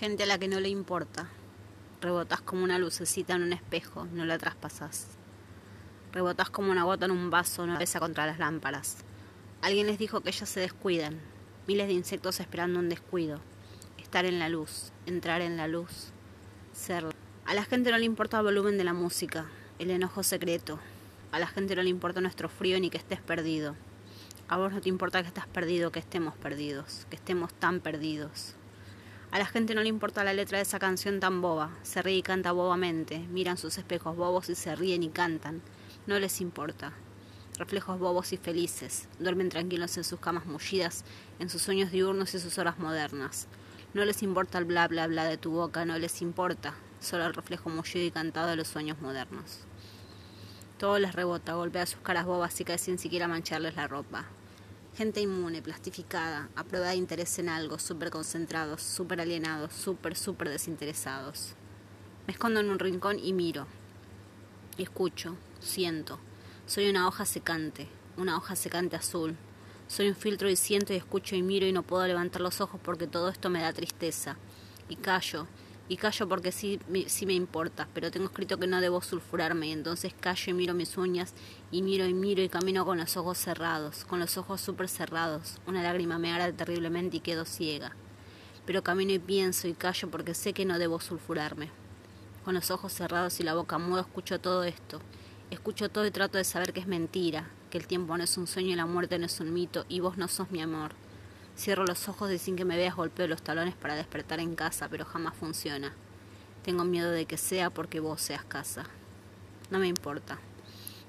Gente a la que no le importa. Rebotas como una lucecita en un espejo, no la traspasas. Rebotas como una gota en un vaso, no pesa contra las lámparas. Alguien les dijo que ellas se descuidan. Miles de insectos esperando un descuido. Estar en la luz, entrar en la luz, ser. A la gente no le importa el volumen de la música, el enojo secreto. A la gente no le importa nuestro frío ni que estés perdido. A vos no te importa que estás perdido, que estemos perdidos, que estemos tan perdidos. A la gente no le importa la letra de esa canción tan boba, se ríe y canta bobamente, miran sus espejos bobos y se ríen y cantan, no les importa. Reflejos bobos y felices, duermen tranquilos en sus camas mullidas, en sus sueños diurnos y sus horas modernas. No les importa el bla bla bla de tu boca, no les importa, solo el reflejo mullido y cantado de los sueños modernos. Todo les rebota, golpea sus caras bobas y cae sin siquiera mancharles la ropa. Gente inmune, plastificada, a prueba de interés en algo, súper concentrados, súper alienados, súper, súper desinteresados. Me escondo en un rincón y miro. Escucho, siento. Soy una hoja secante, una hoja secante azul. Soy un filtro y siento y escucho y miro y no puedo levantar los ojos porque todo esto me da tristeza. Y callo, y callo porque sí, sí me importa, pero tengo escrito que no debo sulfurarme y entonces callo y miro mis uñas y miro y miro y camino con los ojos cerrados, con los ojos súper cerrados. Una lágrima me arde terriblemente y quedo ciega. Pero camino y pienso y callo porque sé que no debo sulfurarme. Con los ojos cerrados y la boca muda escucho todo esto. Escucho todo y trato de saber que es mentira, que el tiempo no es un sueño y la muerte no es un mito y vos no sos mi amor. Cierro los ojos y sin que me veas golpeo los talones para despertar en casa, pero jamás funciona. Tengo miedo de que sea porque vos seas casa. No me importa.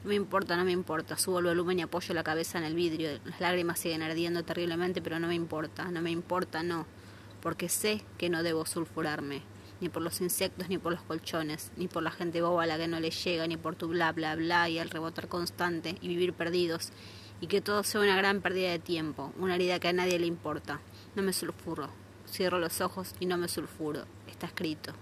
No me importa, no me importa. Subo el volumen y apoyo la cabeza en el vidrio. Las lágrimas siguen ardiendo terriblemente, pero no me importa. No me importa, no. Porque sé que no debo sulfurarme. Ni por los insectos, ni por los colchones, ni por la gente boba a la que no le llega, ni por tu bla bla bla y el rebotar constante y vivir perdidos y que todo sea una gran pérdida de tiempo, una herida que a nadie le importa. No me sulfuro. Cierro los ojos y no me sulfuro. Está escrito.